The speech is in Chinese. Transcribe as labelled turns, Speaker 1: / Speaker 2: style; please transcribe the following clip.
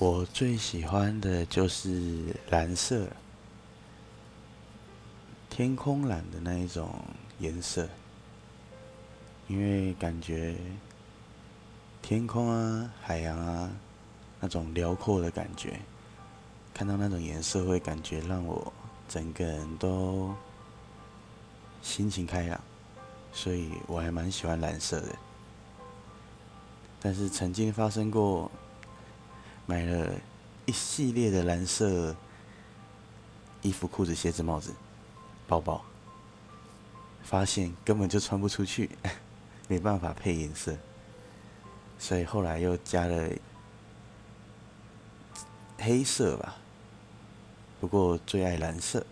Speaker 1: 我最喜欢的就是蓝色，天空蓝的那一种颜色，因为感觉天空啊、海洋啊那种辽阔的感觉，看到那种颜色会感觉让我整个人都心情开朗，所以我还蛮喜欢蓝色的。但是曾经发生过，买了一系列的蓝色衣服、裤子、鞋子、帽子、包包，发现根本就穿不出去，没办法配颜色，所以后来又加了黑色吧。不过最爱蓝色。